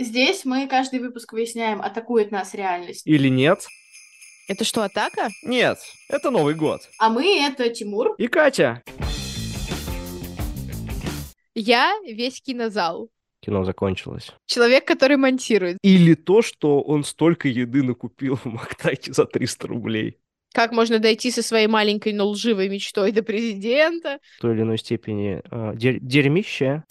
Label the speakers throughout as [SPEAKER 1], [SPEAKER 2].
[SPEAKER 1] Здесь мы каждый выпуск выясняем, атакует нас реальность.
[SPEAKER 2] Или нет?
[SPEAKER 3] Это что, атака?
[SPEAKER 2] Нет, это Новый год.
[SPEAKER 1] А мы — это Тимур.
[SPEAKER 2] И Катя.
[SPEAKER 3] Я весь кинозал.
[SPEAKER 2] Кино закончилось.
[SPEAKER 3] Человек, который монтирует.
[SPEAKER 2] Или то, что он столько еды накупил в Мактайте за 300 рублей.
[SPEAKER 3] Как можно дойти со своей маленькой, но лживой мечтой до президента?
[SPEAKER 2] В той или иной степени э, дер- дерьмище.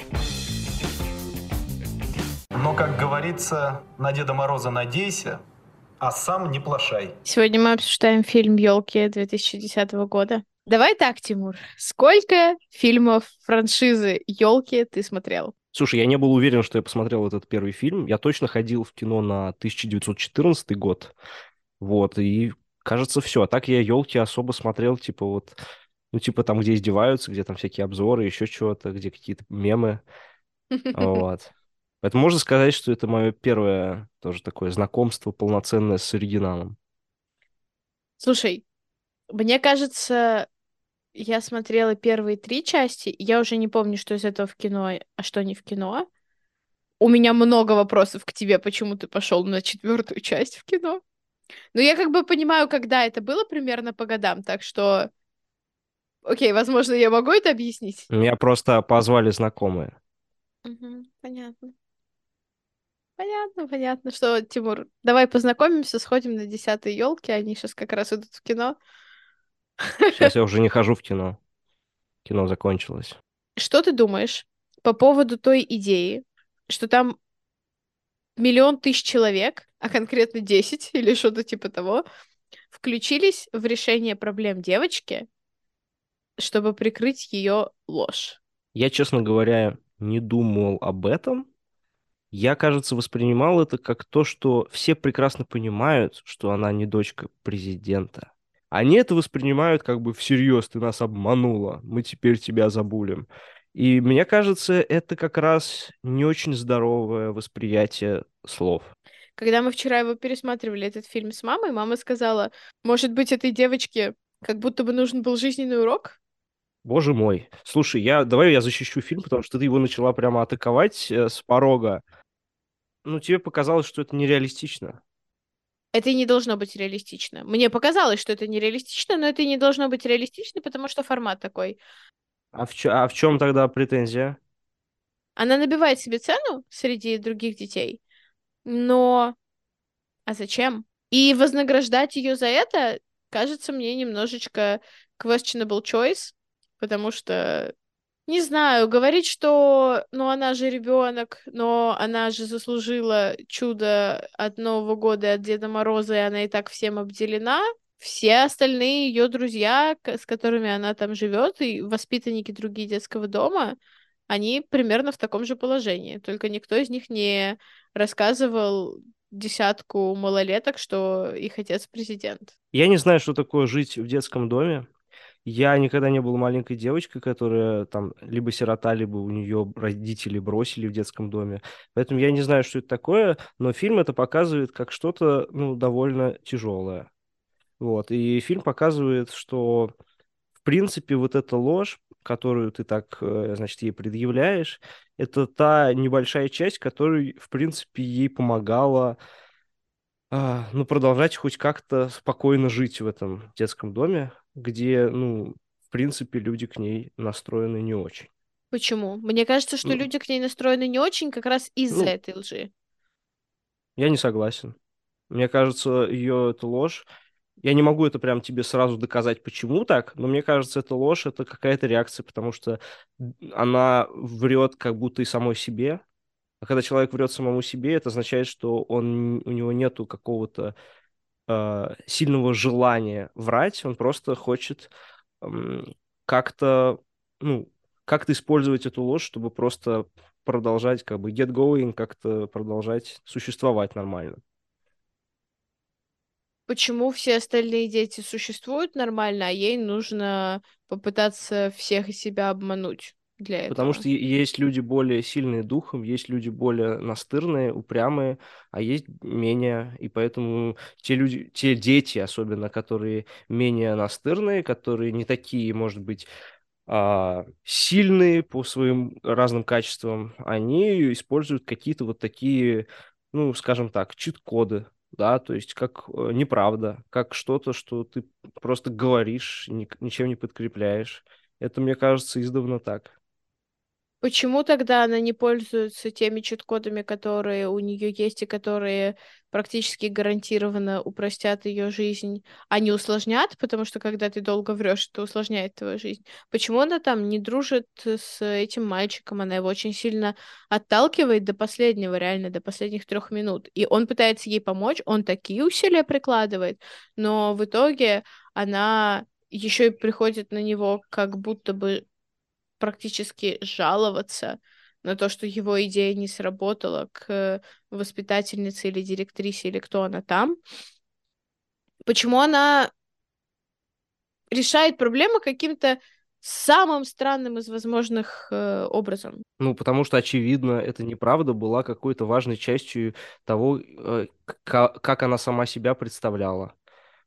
[SPEAKER 4] Но, как говорится, на Деда Мороза надейся, а сам не плашай.
[SPEAKER 3] Сегодня мы обсуждаем фильм «Елки» 2010 года. Давай так, Тимур. Сколько фильмов франшизы «Елки» ты смотрел?
[SPEAKER 2] Слушай, я не был уверен, что я посмотрел этот первый фильм. Я точно ходил в кино на 1914 год. Вот, и кажется, все. А так я елки особо смотрел, типа вот, ну, типа там, где издеваются, где там всякие обзоры, еще чего-то, где какие-то мемы. Вот. Поэтому можно сказать, что это мое первое тоже такое знакомство полноценное с оригиналом.
[SPEAKER 3] Слушай, мне кажется, я смотрела первые три части, и я уже не помню, что из этого в кино, а что не в кино. У меня много вопросов к тебе, почему ты пошел на четвертую часть в кино. Но я как бы понимаю, когда это было примерно по годам, так что... Окей, возможно, я могу это объяснить?
[SPEAKER 2] Меня просто позвали знакомые.
[SPEAKER 3] Угу, понятно. Понятно, понятно, что, Тимур, давай познакомимся, сходим на десятые елки, они сейчас как раз идут в кино.
[SPEAKER 2] Сейчас я уже не хожу в кино. Кино закончилось.
[SPEAKER 3] Что ты думаешь по поводу той идеи, что там миллион тысяч человек, а конкретно 10 или что-то типа того, включились в решение проблем девочки, чтобы прикрыть ее ложь?
[SPEAKER 2] Я, честно говоря, не думал об этом, я, кажется, воспринимал это как то, что все прекрасно понимают, что она не дочка президента. Они это воспринимают как бы всерьез, ты нас обманула, мы теперь тебя забулим. И мне кажется, это как раз не очень здоровое восприятие слов.
[SPEAKER 3] Когда мы вчера его пересматривали, этот фильм с мамой, мама сказала, может быть, этой девочке как будто бы нужен был жизненный урок?
[SPEAKER 2] Боже мой. Слушай, я, давай я защищу фильм, потому что ты его начала прямо атаковать э, с порога. Ну, тебе показалось, что это нереалистично.
[SPEAKER 3] Это и не должно быть реалистично. Мне показалось, что это нереалистично, но это и не должно быть реалистично, потому что формат такой.
[SPEAKER 2] А в, чё, а в чем тогда претензия?
[SPEAKER 3] Она набивает себе цену среди других детей, но... А зачем? И вознаграждать ее за это кажется мне немножечко questionable choice, потому что не знаю, говорить, что, ну, она же ребенок, но она же заслужила чудо от Нового года, от Деда Мороза, и она и так всем обделена. Все остальные ее друзья, с которыми она там живет, и воспитанники другие детского дома, они примерно в таком же положении. Только никто из них не рассказывал десятку малолеток, что их отец президент.
[SPEAKER 2] Я не знаю, что такое жить в детском доме. Я никогда не был маленькой девочкой, которая там либо сирота, либо у нее родители бросили в детском доме. Поэтому я не знаю, что это такое, но фильм это показывает как что-то, ну, довольно тяжелое. Вот. И фильм показывает, что, в принципе, вот эта ложь, которую ты так, э, значит, ей предъявляешь, это та небольшая часть, которая, в принципе, ей помогала ну, продолжать хоть как-то спокойно жить в этом детском доме, где, ну, в принципе, люди к ней настроены не очень.
[SPEAKER 3] Почему? Мне кажется, что ну, люди к ней настроены не очень как раз из-за
[SPEAKER 2] ну,
[SPEAKER 3] этой лжи.
[SPEAKER 2] Я не согласен. Мне кажется, ее это ложь. Я не могу это прям тебе сразу доказать, почему так, но мне кажется, это ложь, это какая-то реакция, потому что она врет как будто и самой себе, а когда человек врет самому себе, это означает, что он, у него нету какого-то э, сильного желания врать, он просто хочет как-то, ну, как-то использовать эту ложь, чтобы просто продолжать, как бы, get going, как-то продолжать существовать нормально.
[SPEAKER 3] Почему все остальные дети существуют нормально, а ей нужно попытаться всех себя обмануть? Для этого.
[SPEAKER 2] Потому что есть люди более сильные духом, есть люди более настырные, упрямые, а есть менее. И поэтому те люди, те дети особенно, которые менее настырные, которые не такие, может быть, а, сильные по своим разным качествам, они используют какие-то вот такие, ну, скажем так, чит-коды, да, то есть как э, неправда, как что-то, что ты просто говоришь, ни, ничем не подкрепляешь. Это, мне кажется, издавна так.
[SPEAKER 3] Почему тогда она не пользуется теми чит-кодами, которые у нее есть и которые практически гарантированно упростят ее жизнь, а не усложнят, потому что когда ты долго врешь, это усложняет твою жизнь. Почему она там не дружит с этим мальчиком? Она его очень сильно отталкивает до последнего, реально, до последних трех минут. И он пытается ей помочь, он такие усилия прикладывает, но в итоге она еще и приходит на него как будто бы практически жаловаться на то, что его идея не сработала к воспитательнице или директрисе, или кто она там. Почему она решает проблемы каким-то самым странным из возможных э, образом.
[SPEAKER 2] Ну, потому что, очевидно, это неправда была какой-то важной частью того, э, как она сама себя представляла.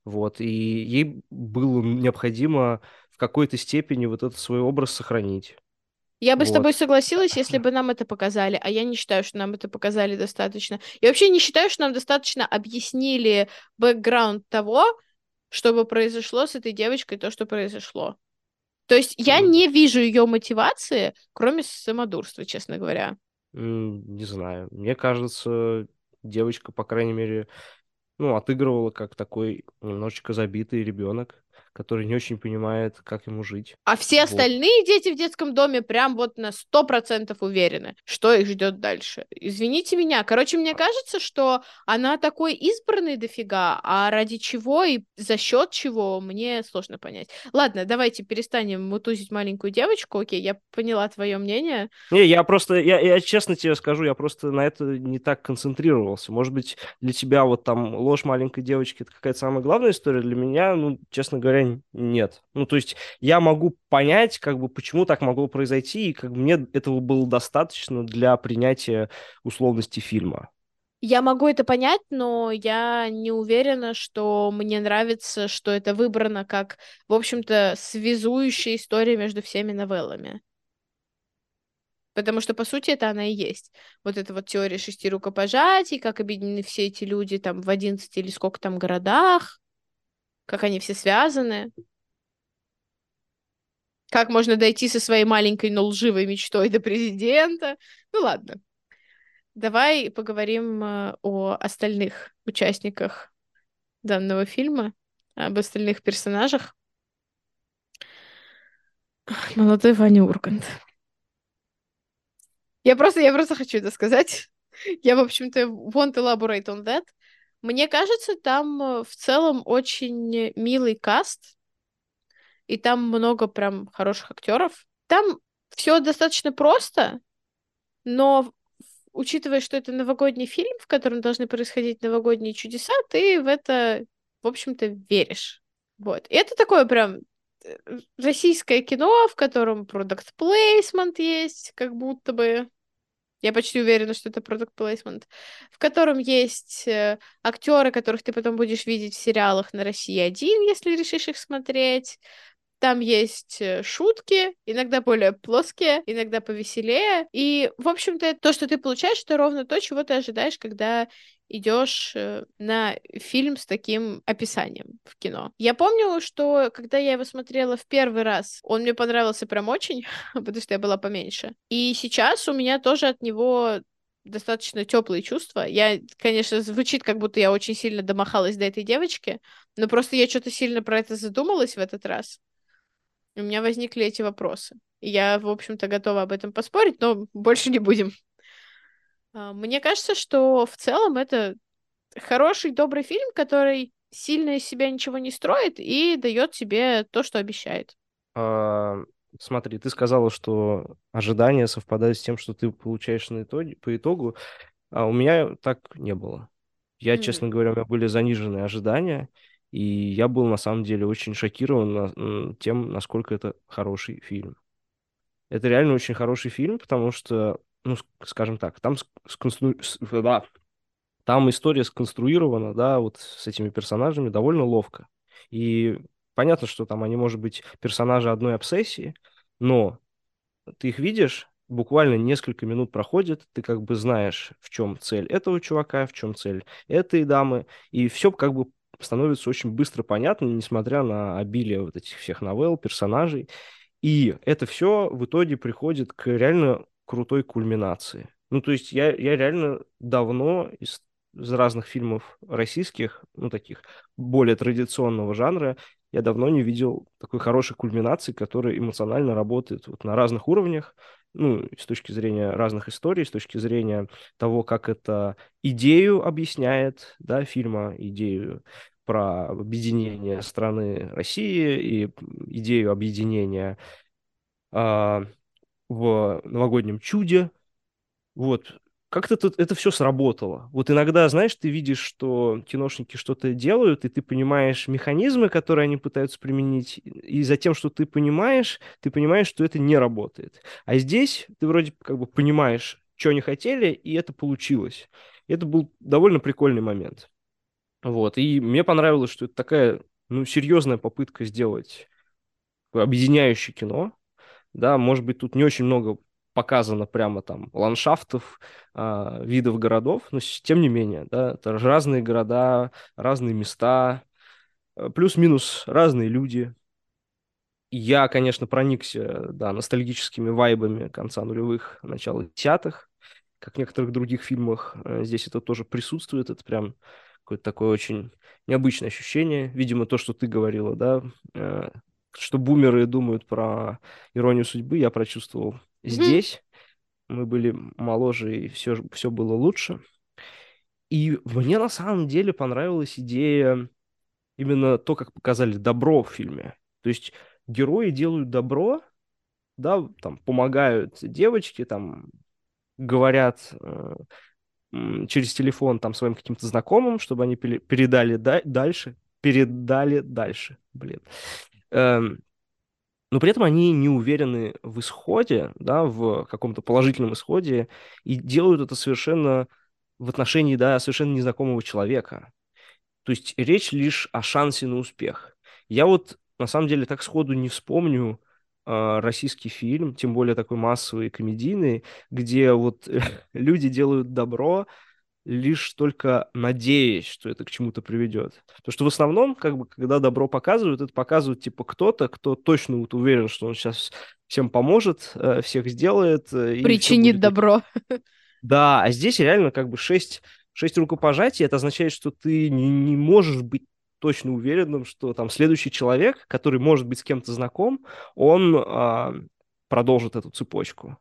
[SPEAKER 2] Вот, и ей было необходимо какой-то степени вот этот свой образ сохранить.
[SPEAKER 3] Я бы вот. с тобой согласилась, если бы нам это показали, а я не считаю, что нам это показали достаточно. Я вообще не считаю, что нам достаточно объяснили бэкграунд того, чтобы произошло с этой девочкой то, что произошло. То есть я mm. не вижу ее мотивации, кроме самодурства, честно говоря.
[SPEAKER 2] Mm, не знаю. Мне кажется, девочка, по крайней мере, ну, отыгрывала как такой немножечко забитый ребенок который не очень понимает, как ему жить.
[SPEAKER 3] А все вот. остальные дети в детском доме прям вот на сто процентов уверены, что их ждет дальше. Извините меня. Короче, мне кажется, что она такой избранный дофига, а ради чего и за счет чего, мне сложно понять. Ладно, давайте перестанем мутузить маленькую девочку. Окей, я поняла твое мнение.
[SPEAKER 2] Не, я просто, я, я честно тебе скажу, я просто на это не так концентрировался. Может быть, для тебя вот там ложь маленькой девочки это какая-то самая главная история. Для меня, ну, честно говоря, нет. Ну, то есть я могу понять, как бы, почему так могло произойти, и как бы мне этого было достаточно для принятия условности фильма.
[SPEAKER 3] Я могу это понять, но я не уверена, что мне нравится, что это выбрано как, в общем-то, связующая история между всеми новеллами. Потому что, по сути, это она и есть. Вот эта вот теория шести рукопожатий, как объединены все эти люди там в 11 или сколько там городах как они все связаны, как можно дойти со своей маленькой, но лживой мечтой до президента. Ну ладно. Давай поговорим э, о остальных участниках данного фильма, об остальных персонажах. Молодой Ваня Ургант. Я просто, я просто хочу это сказать. Я, в общем-то, want to elaborate on that. Мне кажется, там э, в целом очень милый каст, и там много прям хороших актеров. Там все достаточно просто, но учитывая, что это новогодний фильм, в котором должны происходить новогодние чудеса, ты в это, в общем-то, веришь. Вот. И это такое прям э, российское кино, в котором продукт плейсмент есть, как будто бы. Я почти уверена, что это product placement, в котором есть э, актеры, которых ты потом будешь видеть в сериалах на России один, если решишь их смотреть. Там есть э, шутки, иногда более плоские, иногда повеселее. И, в общем-то, то, что ты получаешь, это ровно то, чего ты ожидаешь, когда идешь э, на фильм с таким описанием в кино. Я помню, что когда я его смотрела в первый раз, он мне понравился прям очень, потому что я была поменьше. И сейчас у меня тоже от него достаточно теплые чувства. Я, конечно, звучит, как будто я очень сильно домахалась до этой девочки, но просто я что-то сильно про это задумалась в этот раз. У меня возникли эти вопросы. Я, в общем-то, готова об этом поспорить, но больше не будем. А, мне кажется, что в целом это хороший, добрый фильм, который сильно из себя ничего не строит и дает тебе то, что обещает.
[SPEAKER 2] А, смотри, ты сказала, что ожидания совпадают с тем, что ты получаешь на итоге, по итогу, а у меня так не было. Я, mm-hmm. честно говоря, у меня были заниженные ожидания, и я был на самом деле очень шокирован тем, насколько это хороший фильм. Это реально очень хороший фильм, потому что ну, скажем так, там сконстру... да, там история сконструирована, да, вот с этими персонажами довольно ловко. И понятно, что там они, может быть, персонажи одной обсессии, но ты их видишь, буквально несколько минут проходит, ты как бы знаешь, в чем цель этого чувака, в чем цель этой дамы, и все как бы становится очень быстро понятно, несмотря на обилие вот этих всех новелл, персонажей. И это все в итоге приходит к реально крутой кульминации. Ну, то есть я, я реально давно из, из разных фильмов российских, ну, таких более традиционного жанра, я давно не видел такой хорошей кульминации, которая эмоционально работает вот на разных уровнях, ну, с точки зрения разных историй, с точки зрения того, как это идею объясняет, да, фильма, идею про объединение страны России и идею объединения а, в новогоднем чуде. Вот, как-то тут это все сработало. Вот иногда, знаешь, ты видишь, что киношники что-то делают, и ты понимаешь механизмы, которые они пытаются применить, и за тем, что ты понимаешь, ты понимаешь, что это не работает. А здесь ты вроде как бы понимаешь, что они хотели, и это получилось. Это был довольно прикольный момент. Вот, и мне понравилось, что это такая, ну, серьезная попытка сделать объединяющее кино, да, может быть, тут не очень много показано прямо там ландшафтов, э, видов городов, но тем не менее, да, это разные города, разные места, э, плюс-минус разные люди. Я, конечно, проникся, да, ностальгическими вайбами конца нулевых, начала десятых, как в некоторых других фильмах э, здесь это тоже присутствует, это прям какое-то такое очень необычное ощущение. Видимо, то, что ты говорила, да, э, что бумеры думают про иронию судьбы, я прочувствовал здесь. Мы были моложе, и все, все было лучше. И мне на самом деле понравилась идея именно то, как показали добро в фильме. То есть герои делают добро, да, там помогают девочке, там говорят э, через телефон там своим каким-то знакомым, чтобы они передали да- дальше, передали дальше, блин. Эм, но при этом они не уверены в исходе, да, в каком-то положительном исходе, и делают это совершенно в отношении, да, совершенно незнакомого человека. То есть речь лишь о шансе на успех. Я вот, на самом деле, так сходу не вспомню э, российский фильм, тем более такой массовый, комедийный, где вот люди делают добро, лишь только надеясь, что это к чему-то приведет. Потому что в основном, как бы, когда добро показывают, это показывают типа кто-то, кто точно вот уверен, что он сейчас всем поможет, э, всех сделает.
[SPEAKER 3] Э, Причинит будет... добро.
[SPEAKER 2] Да, а здесь реально как бы шесть, шесть рукопожатий, это означает, что ты не, не можешь быть точно уверенным, что там следующий человек, который может быть с кем-то знаком, он а, продолжит эту цепочку.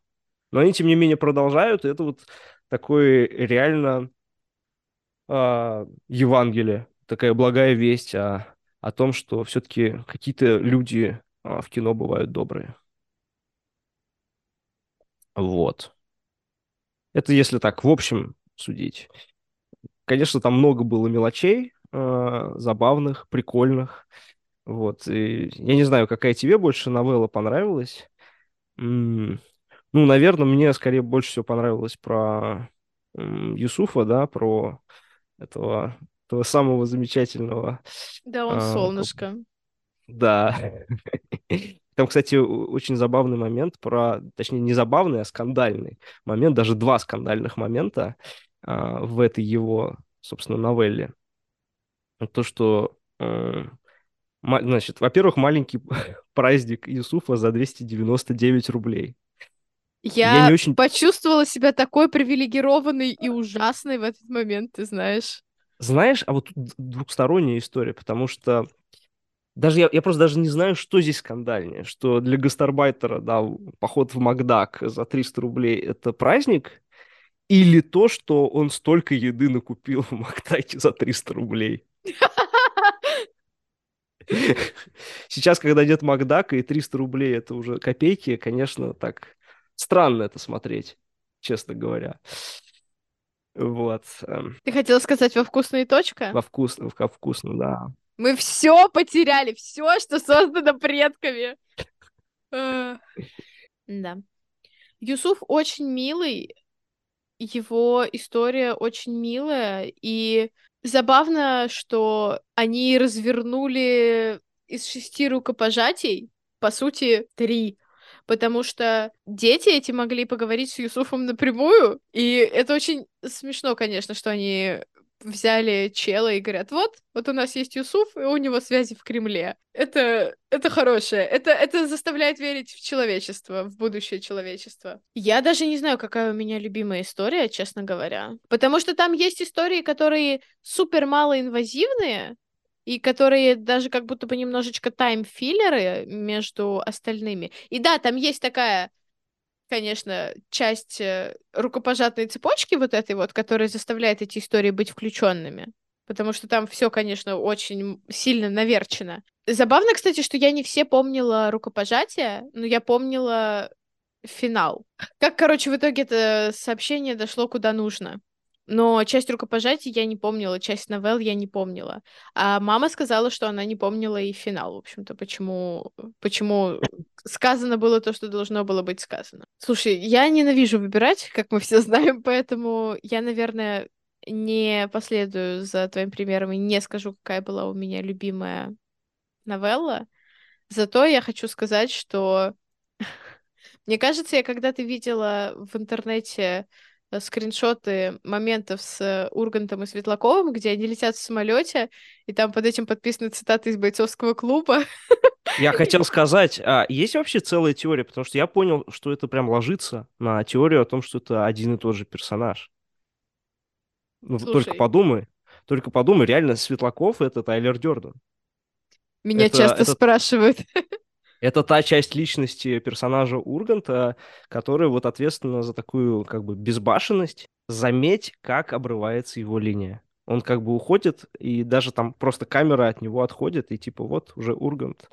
[SPEAKER 2] Но они, тем не менее, продолжают, и это вот такой реально э, Евангелие, такая благая весть о, о том, что все-таки какие-то люди э, в кино бывают добрые. Вот. Это если так, в общем, судить. Конечно, там много было мелочей, э, забавных, прикольных. Вот. И я не знаю, какая тебе больше новелла понравилась. Ну, наверное, мне скорее больше всего понравилось про Юсуфа, да, про этого, этого самого замечательного...
[SPEAKER 3] Да, он а, солнышко.
[SPEAKER 2] Да. Там, кстати, очень забавный момент про, точнее, не забавный, а скандальный момент, даже два скандальных момента а, в этой его, собственно, новелле. То, что, э, значит, во-первых, маленький праздник Юсуфа за 299 рублей.
[SPEAKER 3] Я, я не очень... почувствовала себя такой привилегированной и ужасной в этот момент, ты знаешь.
[SPEAKER 2] Знаешь, а вот тут двухсторонняя история, потому что даже я, я просто даже не знаю, что здесь скандальнее, что для гастарбайтера, да, поход в Макдак за 300 рублей – это праздник, или то, что он столько еды накупил в Макдаке за 300 рублей. Сейчас, когда нет Макдака и 300 рублей – это уже копейки, конечно, так странно это смотреть, честно говоря. Вот. Эм.
[SPEAKER 3] Ты хотела сказать во вкусную точка?
[SPEAKER 2] Во вкусно, во вкусно, да.
[SPEAKER 3] Мы все потеряли, все, что создано предками. Да. Юсуф очень милый, его история очень милая, и забавно, что они развернули из шести рукопожатий, по сути, три потому что дети эти могли поговорить с Юсуфом напрямую, и это очень смешно, конечно, что они взяли чела и говорят, вот, вот у нас есть Юсуф, и у него связи в Кремле. Это, это хорошее. Это, это заставляет верить в человечество, в будущее человечества. Я даже не знаю, какая у меня любимая история, честно говоря. Потому что там есть истории, которые супер малоинвазивные, и которые даже как будто бы немножечко тайм-филлеры между остальными. И да, там есть такая конечно, часть э, рукопожатной цепочки вот этой вот, которая заставляет эти истории быть включенными. Потому что там все, конечно, очень сильно наверчено. Забавно, кстати, что я не все помнила рукопожатия, но я помнила финал. Как, короче, в итоге это сообщение дошло куда нужно. Но часть рукопожатий я не помнила, часть новелл я не помнила. А мама сказала, что она не помнила и финал, в общем-то, почему, почему сказано было то, что должно было быть сказано. Слушай, я ненавижу выбирать, как мы все знаем, поэтому я, наверное, не последую за твоим примером и не скажу, какая была у меня любимая новелла. Зато я хочу сказать, что мне кажется, я когда-то видела в интернете скриншоты моментов с Ургантом и Светлаковым, где они летят в самолете, и там под этим подписаны цитаты из бойцовского клуба.
[SPEAKER 2] Я хотел сказать, а есть вообще целая теория? Потому что я понял, что это прям ложится на теорию о том, что это один и тот же персонаж. Ну, только подумай. Только подумай, реально, Светлаков — это Тайлер Дёрден.
[SPEAKER 3] Меня это, часто это... спрашивают.
[SPEAKER 2] Это та часть личности персонажа Урганта, которая вот ответственна за такую как бы безбашенность. Заметь, как обрывается его линия. Он как бы уходит, и даже там просто камера от него отходит, и типа вот уже Ургант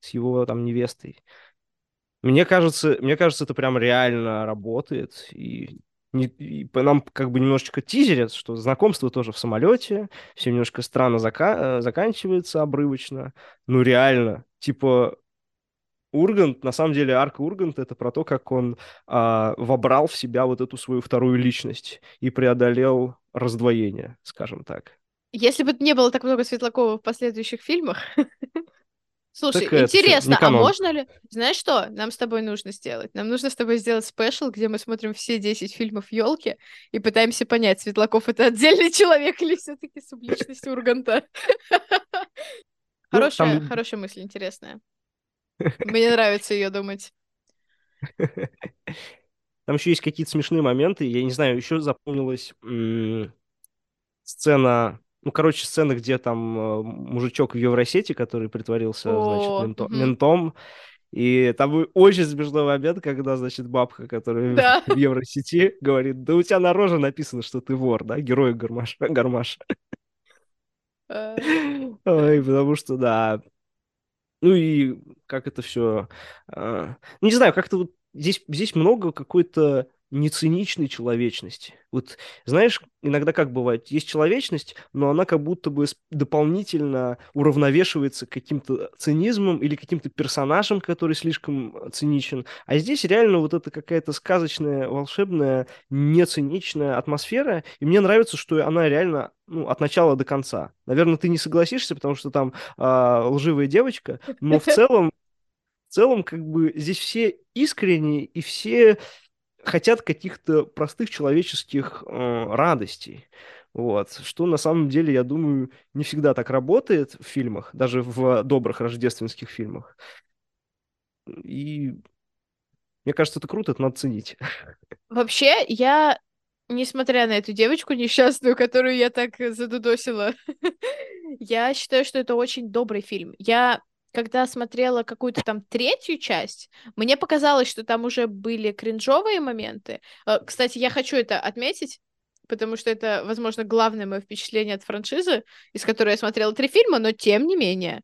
[SPEAKER 2] с его там невестой. Мне кажется, мне кажется, это прям реально работает, и, не, и нам как бы немножечко тизерят, что знакомство тоже в самолете, все немножко странно зака- э, заканчивается обрывочно, ну реально, типа Ургант, на самом деле, арка Ургант это про то, как он а, вобрал в себя вот эту свою вторую личность и преодолел раздвоение, скажем так.
[SPEAKER 3] Если бы не было так много Светлакова в последующих фильмах. Слушай, так интересно, а можно ли... Знаешь что нам с тобой нужно сделать? Нам нужно с тобой сделать спешл, где мы смотрим все 10 фильмов елки и пытаемся понять, Светлаков это отдельный человек или все-таки субличность Урганта. Ну, хорошая, хорошая мысль, интересная. Мне нравится ее думать.
[SPEAKER 2] Там еще есть какие-то смешные моменты. Я не знаю, еще запомнилась м- сцена, ну, короче, сцена, где там э, мужичок в Евросети, который притворился, О, значит, менто- угу. ментом. И там очень смешной момент, когда, значит, бабка, которая да. в Евросети, говорит, да у тебя на роже написано, что ты вор, да, герой Гармаша. гармаша. А. Ой, потому что, да, ну и как это все... Э, ну, не знаю, как-то вот здесь, здесь много какой-то нециничной человечности. Вот знаешь, иногда как бывает, есть человечность, но она как будто бы дополнительно уравновешивается каким-то цинизмом или каким-то персонажем, который слишком циничен. А здесь реально вот эта какая-то сказочная, волшебная, нециничная атмосфера, и мне нравится, что она реально ну, от начала до конца. Наверное, ты не согласишься, потому что там э, лживая девочка, но в целом в целом, как бы здесь все искренние и все хотят каких-то простых человеческих э, радостей. Вот. Что на самом деле, я думаю, не всегда так работает в фильмах, даже в добрых рождественских фильмах. И мне кажется, это круто, это надо ценить.
[SPEAKER 3] Вообще, я, несмотря на эту девочку несчастную, которую я так задудосила, я считаю, что это очень добрый фильм. Я когда смотрела какую-то там третью часть, мне показалось, что там уже были кринжовые моменты. Э, кстати, я хочу это отметить, потому что это, возможно, главное мое впечатление от франшизы, из которой я смотрела три фильма, но тем не менее.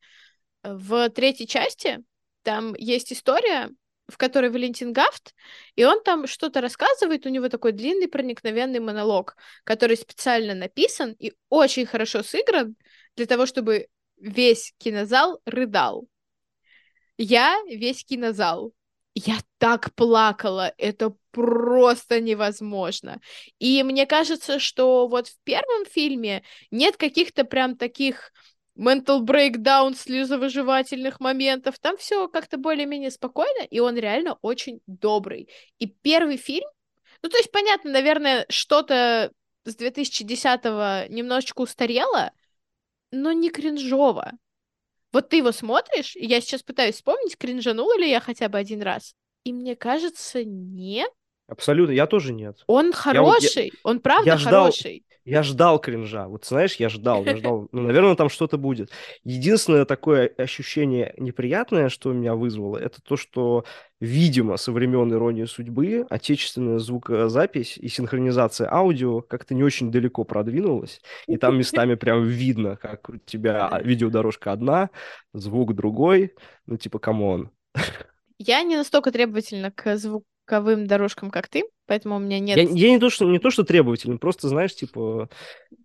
[SPEAKER 3] В третьей части там есть история, в которой Валентин Гафт, и он там что-то рассказывает, у него такой длинный проникновенный монолог, который специально написан и очень хорошо сыгран для того, чтобы весь кинозал рыдал. Я весь кинозал. Я так плакала, это просто невозможно. И мне кажется, что вот в первом фильме нет каких-то прям таких mental breakdown слезовыживательных моментов. Там все как-то более-менее спокойно, и он реально очень добрый. И первый фильм, ну, то есть, понятно, наверное, что-то с 2010-го немножечко устарело, но не кринжово. Вот ты его смотришь, и я сейчас пытаюсь вспомнить, кринжанула ли я хотя бы один раз. И мне кажется, нет.
[SPEAKER 2] Абсолютно, я тоже нет.
[SPEAKER 3] Он
[SPEAKER 2] Я вот-
[SPEAKER 3] хороший, он правда
[SPEAKER 2] я ждал-
[SPEAKER 3] хороший.
[SPEAKER 2] Я ждал кринжа. Вот знаешь, я ждал, я ждал. Ну, наверное, там что-то будет. Единственное такое ощущение неприятное, что меня вызвало, это то, что, видимо, со времен иронии судьбы отечественная звукозапись и синхронизация аудио как-то не очень далеко продвинулась. И там местами прям видно, как у тебя видеодорожка одна, звук другой. Ну, типа, come on.
[SPEAKER 3] Я не настолько требовательна к звуковым дорожкам, как ты, поэтому у меня нет...
[SPEAKER 2] Я, я не, то, что, не то, что требовательный, просто, знаешь, типа,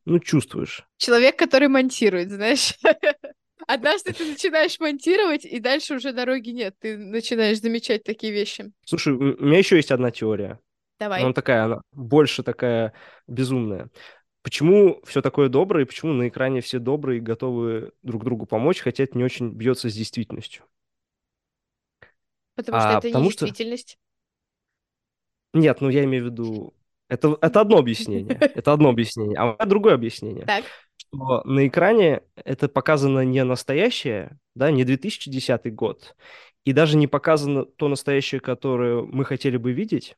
[SPEAKER 2] ну, чувствуешь.
[SPEAKER 3] Человек, который монтирует, знаешь. Однажды ты начинаешь монтировать, и дальше уже дороги нет. Ты начинаешь замечать такие вещи.
[SPEAKER 2] Слушай, у меня еще есть одна теория.
[SPEAKER 3] Давай.
[SPEAKER 2] Она такая, она больше такая безумная. Почему все такое доброе, и почему на экране все добрые и готовы друг другу помочь, хотя это не очень бьется с действительностью?
[SPEAKER 3] Потому что
[SPEAKER 2] а,
[SPEAKER 3] это не
[SPEAKER 2] потому что-
[SPEAKER 3] действительность.
[SPEAKER 2] Нет, ну я имею в виду... Это, это одно объяснение. Это одно объяснение. А у меня другое объяснение.
[SPEAKER 3] Так.
[SPEAKER 2] Что на экране это показано не настоящее, да, не 2010 год, и даже не показано то настоящее, которое мы хотели бы видеть,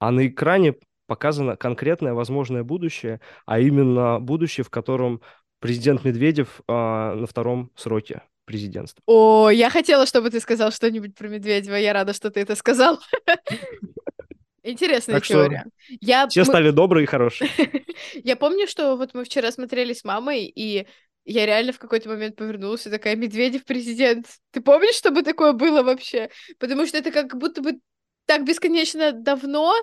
[SPEAKER 2] а на экране показано конкретное возможное будущее, а именно будущее, в котором президент Медведев а, на втором сроке президентства.
[SPEAKER 3] О, я хотела, чтобы ты сказал что-нибудь про Медведева. Я рада, что ты это сказал. Интересная
[SPEAKER 2] Так что
[SPEAKER 3] теория. Я,
[SPEAKER 2] Все
[SPEAKER 3] мы-
[SPEAKER 2] стали добрые и хорошие.
[SPEAKER 3] я помню, что вот мы вчера смотрели с мамой, и я реально в какой-то момент повернулась и такая, Медведев президент. Ты помнишь, чтобы такое было вообще? Потому что это как будто бы так бесконечно давно,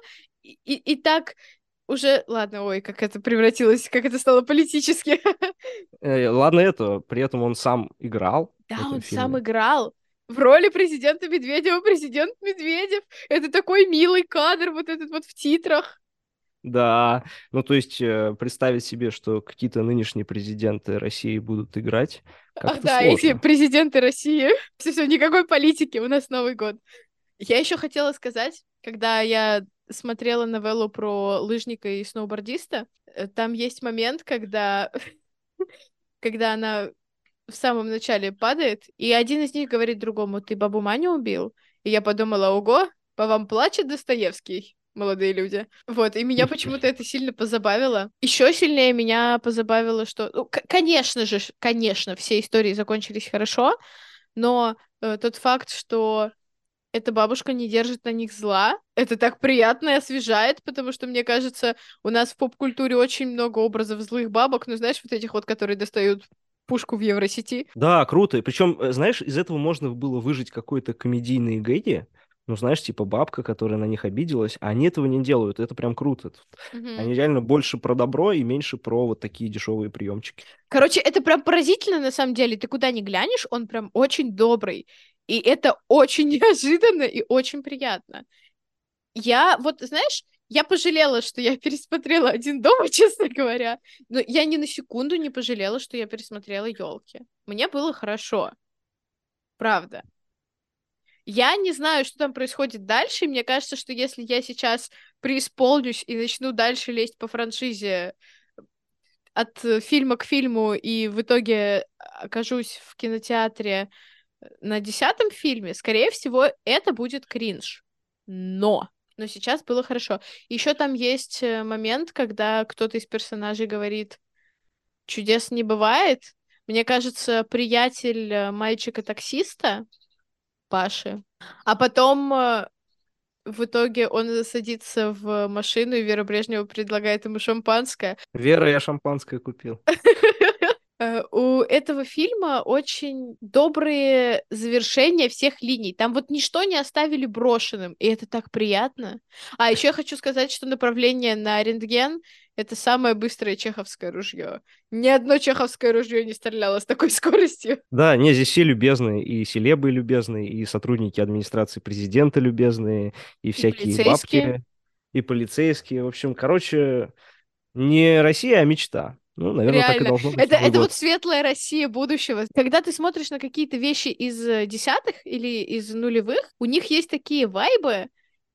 [SPEAKER 3] и, и, и так уже... Ладно, ой, как это превратилось, как это стало политически.
[SPEAKER 2] Э, Ладно это, при этом он сам играл.
[SPEAKER 3] Да, он
[SPEAKER 2] фильме.
[SPEAKER 3] сам играл в роли президента Медведева, президент Медведев. Это такой милый кадр, вот этот вот в титрах.
[SPEAKER 2] Да, ну то есть э, представить себе, что какие-то нынешние президенты России будут играть,
[SPEAKER 3] Ах да, эти
[SPEAKER 2] сложно.
[SPEAKER 3] президенты России. Все, все, никакой политики, у нас Новый год. Я еще хотела сказать, когда я смотрела новеллу про лыжника и сноубордиста, э, там есть момент, когда, когда она в самом начале падает, и один из них говорит другому, ты бабу Маню убил? И я подумала, ого, по вам плачет Достоевский, молодые люди. Вот, и меня почему-то это сильно позабавило. Еще сильнее меня позабавило, что, ну, конечно же, конечно, все истории закончились хорошо, но э, тот факт, что эта бабушка не держит на них зла, это так приятно и освежает, потому что, мне кажется, у нас в поп-культуре очень много образов злых бабок, ну, знаешь, вот этих вот, которые достают пушку в Евросети.
[SPEAKER 2] Да, круто. Причем, э, знаешь, из этого можно было выжить какой-то комедийный гэги. Ну, знаешь, типа бабка, которая на них обиделась, а они этого не делают. Это прям круто.
[SPEAKER 3] Мгм.
[SPEAKER 2] Они реально больше про добро и меньше про вот такие дешевые приемчики.
[SPEAKER 3] Короче, это прям поразительно на самом деле. Ты куда ни глянешь, он прям очень добрый. И это очень неожиданно и очень приятно. Я вот, знаешь, я пожалела, что я пересмотрела один дома, честно говоря. Но я ни на секунду не пожалела, что я пересмотрела елки. Мне было хорошо. Правда. Я не знаю, что там происходит дальше. и Мне кажется, что если я сейчас преисполнюсь и начну дальше лезть по франшизе от фильма к фильму и в итоге окажусь в кинотеатре на десятом фильме, скорее всего, это будет кринж. Но, но сейчас было хорошо. Еще там есть э, момент, когда кто-то из персонажей говорит, чудес не бывает. Мне кажется, приятель э, мальчика-таксиста, Паши, а потом э, в итоге он садится в машину, и Вера Брежнева предлагает ему шампанское.
[SPEAKER 2] Вера, я шампанское купил.
[SPEAKER 3] Э, У этого фильма очень добрые завершения всех линий. Там вот ничто не оставили брошенным, и это так приятно. А еще я хочу сказать, что направление на рентген это самое быстрое чеховское ружье. Ни одно чеховское ружье не стреляло с такой скоростью.
[SPEAKER 2] Да, не, здесь все любезные, и селебы любезные, и сотрудники администрации президента любезные, и всякие
[SPEAKER 3] полицейские.
[SPEAKER 2] бабки, и полицейские. В общем, короче, не Россия, а мечта. Ну, наверное, так и
[SPEAKER 3] Реально.
[SPEAKER 2] должно быть.
[SPEAKER 3] Это, это
[SPEAKER 2] год.
[SPEAKER 3] вот светлая Россия будущего. Когда ты смотришь на какие-то вещи из э, десятых или из нулевых, у них есть такие вайбы,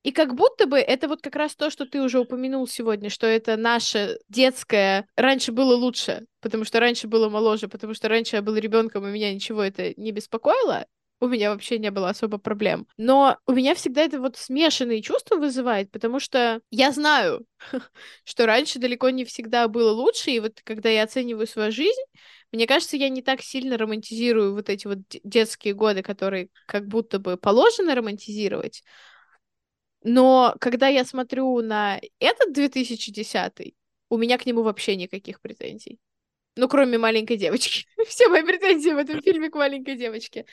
[SPEAKER 3] и как будто бы это вот как раз то, что ты уже упомянул сегодня, что это наше детское раньше было лучше, потому что раньше было моложе, потому что раньше я был ребенком, и меня ничего это не беспокоило. У меня вообще не было особо проблем. Но у меня всегда это вот смешанные чувства вызывает, потому что я знаю, что раньше далеко не всегда было лучше, и вот когда я оцениваю свою жизнь, мне кажется, я не так сильно романтизирую вот эти вот де- детские годы, которые как будто бы положено романтизировать. Но когда я смотрю на этот 2010 у меня к нему вообще никаких претензий. Ну, кроме маленькой девочки. Все мои претензии в этом фильме к маленькой девочке.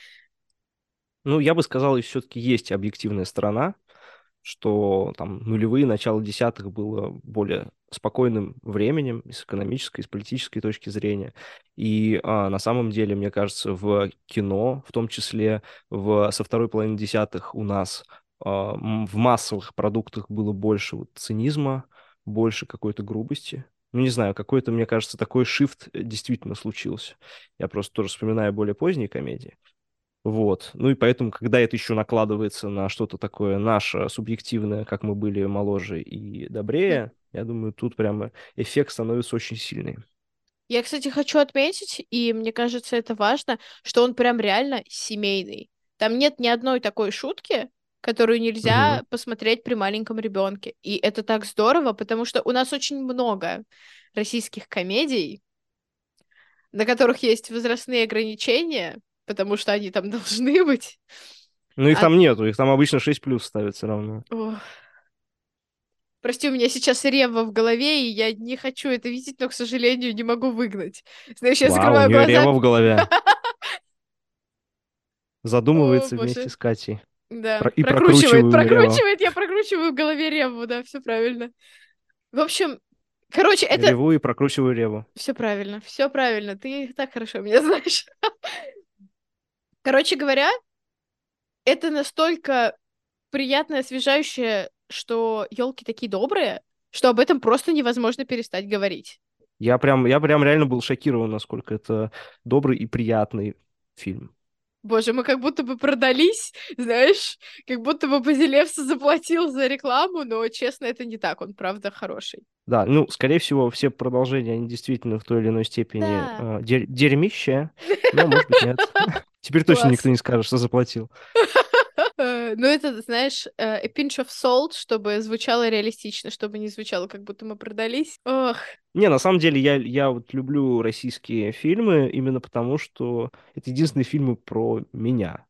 [SPEAKER 2] Ну, я бы сказал, все-таки есть объективная сторона, что там нулевые, начало десятых было более спокойным временем и с экономической, и с политической точки зрения. И а, на самом деле, мне кажется, в кино, в том числе в, со второй половины десятых у нас а, в массовых продуктах было больше вот цинизма, больше какой-то грубости. Ну, не знаю, какой-то, мне кажется, такой шифт действительно случился. Я просто тоже вспоминаю более поздние комедии. Вот. Ну и поэтому, когда это еще накладывается на что-то такое наше, субъективное, как мы были моложе и добрее, я думаю, тут прямо эффект становится очень сильный.
[SPEAKER 3] Я, кстати, хочу отметить, и мне кажется, это важно, что он прям реально семейный. Там нет ни одной такой шутки, которую нельзя
[SPEAKER 2] Мгм.
[SPEAKER 3] посмотреть при маленьком ребенке. И это так здорово, потому что у нас очень много российских комедий, на которых есть возрастные ограничения, потому что они там должны быть.
[SPEAKER 2] Ну их
[SPEAKER 3] А-
[SPEAKER 2] там нету, их там обычно 6 плюс ставят все равно.
[SPEAKER 3] Ох. Прости, у меня сейчас рева в голове, и я не хочу это видеть, но, к сожалению, не могу выгнать. Знаешь, я
[SPEAKER 2] Вау, у
[SPEAKER 3] закрываю
[SPEAKER 2] нее
[SPEAKER 3] глаза.
[SPEAKER 2] рева в голове. Задумывается
[SPEAKER 3] О,
[SPEAKER 2] вместе с Катей.
[SPEAKER 3] Да,
[SPEAKER 2] Про- и
[SPEAKER 3] прокручивает, прокручивает, я прокручиваю в голове реву, да, все правильно. В общем, короче, это
[SPEAKER 2] Реву и прокручиваю реву.
[SPEAKER 3] все правильно, все правильно, ты так хорошо меня знаешь. Короче говоря, это настолько приятно освежающее, что елки такие добрые, что об этом просто невозможно перестать говорить.
[SPEAKER 2] Я прям, я прям реально был шокирован, насколько это добрый и приятный фильм.
[SPEAKER 3] Боже, мы как будто бы продались, знаешь, как будто бы Базилевса заплатил за рекламу, но, честно, это не так, он правда хороший.
[SPEAKER 2] Да, ну, скорее всего, все продолжения, они действительно в той или иной степени
[SPEAKER 3] Да.
[SPEAKER 2] э, дер- дерьмище, но, может быть, нет. Теперь точно
[SPEAKER 3] Класс.
[SPEAKER 2] никто не скажет, что заплатил.
[SPEAKER 3] Ну, это, знаешь, э, a pinch of salt, чтобы звучало реалистично, чтобы не звучало, как будто мы продались. Ох,
[SPEAKER 2] Не, на самом деле, я, я вот люблю российские фильмы именно потому, что это единственные фильмы про меня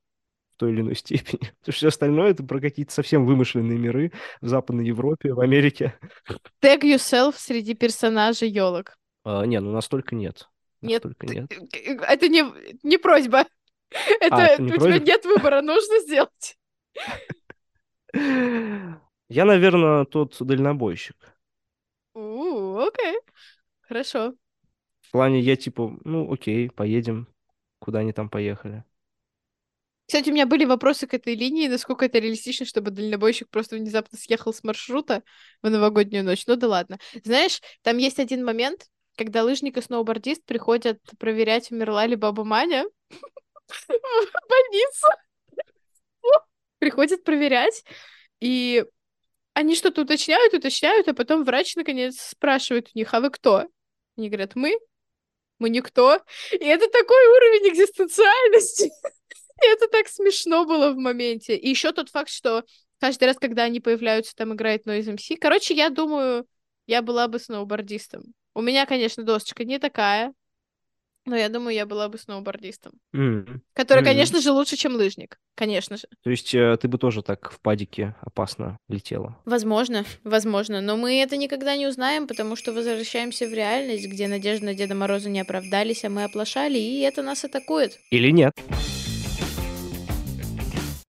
[SPEAKER 2] в той или иной степени. Потому что все остальное это про какие-то совсем вымышленные миры в Западной Европе, в Америке.
[SPEAKER 3] tag yourself среди персонажей елок.
[SPEAKER 2] А, не, ну настолько нет.
[SPEAKER 3] Нет,
[SPEAKER 2] Настолько нет.
[SPEAKER 3] Это не, не просьба. Это
[SPEAKER 2] не
[SPEAKER 3] у тебя нет выбора, нужно сделать.
[SPEAKER 2] Я, наверное, тот дальнобойщик.
[SPEAKER 3] Окей. Хорошо.
[SPEAKER 2] В плане я типа, ну окей, поедем, куда они там поехали.
[SPEAKER 3] Кстати, у меня были вопросы к этой линии, насколько это реалистично, чтобы дальнобойщик просто внезапно съехал с маршрута в новогоднюю ночь. Ну да ладно. Знаешь, там есть один момент, когда лыжник и сноубордист приходят проверять, умерла ли баба Маня в больницу. Приходят проверять, и они что-то уточняют, уточняют, а потом врач наконец спрашивает у них, а вы кто? Они говорят, мы? Мы никто. И это такой уровень экзистенциальности. И это так смешно было в моменте. И еще тот факт, что каждый раз, когда они появляются, там играет Noise MC. Короче, я думаю, я была бы сноубордистом. У меня, конечно, досочка не такая, но я думаю, я была бы сноубордистом.
[SPEAKER 2] М.
[SPEAKER 3] Который,
[SPEAKER 2] Мгм.
[SPEAKER 3] конечно же, лучше, чем лыжник. Конечно же.
[SPEAKER 2] То есть э, ты бы тоже так в падике опасно летела.
[SPEAKER 3] Возможно, возможно. Но мы это никогда не узнаем, потому что возвращаемся в реальность, где надежды на Деда Мороза не оправдались, а мы оплошали, и это нас атакует.
[SPEAKER 2] Или нет?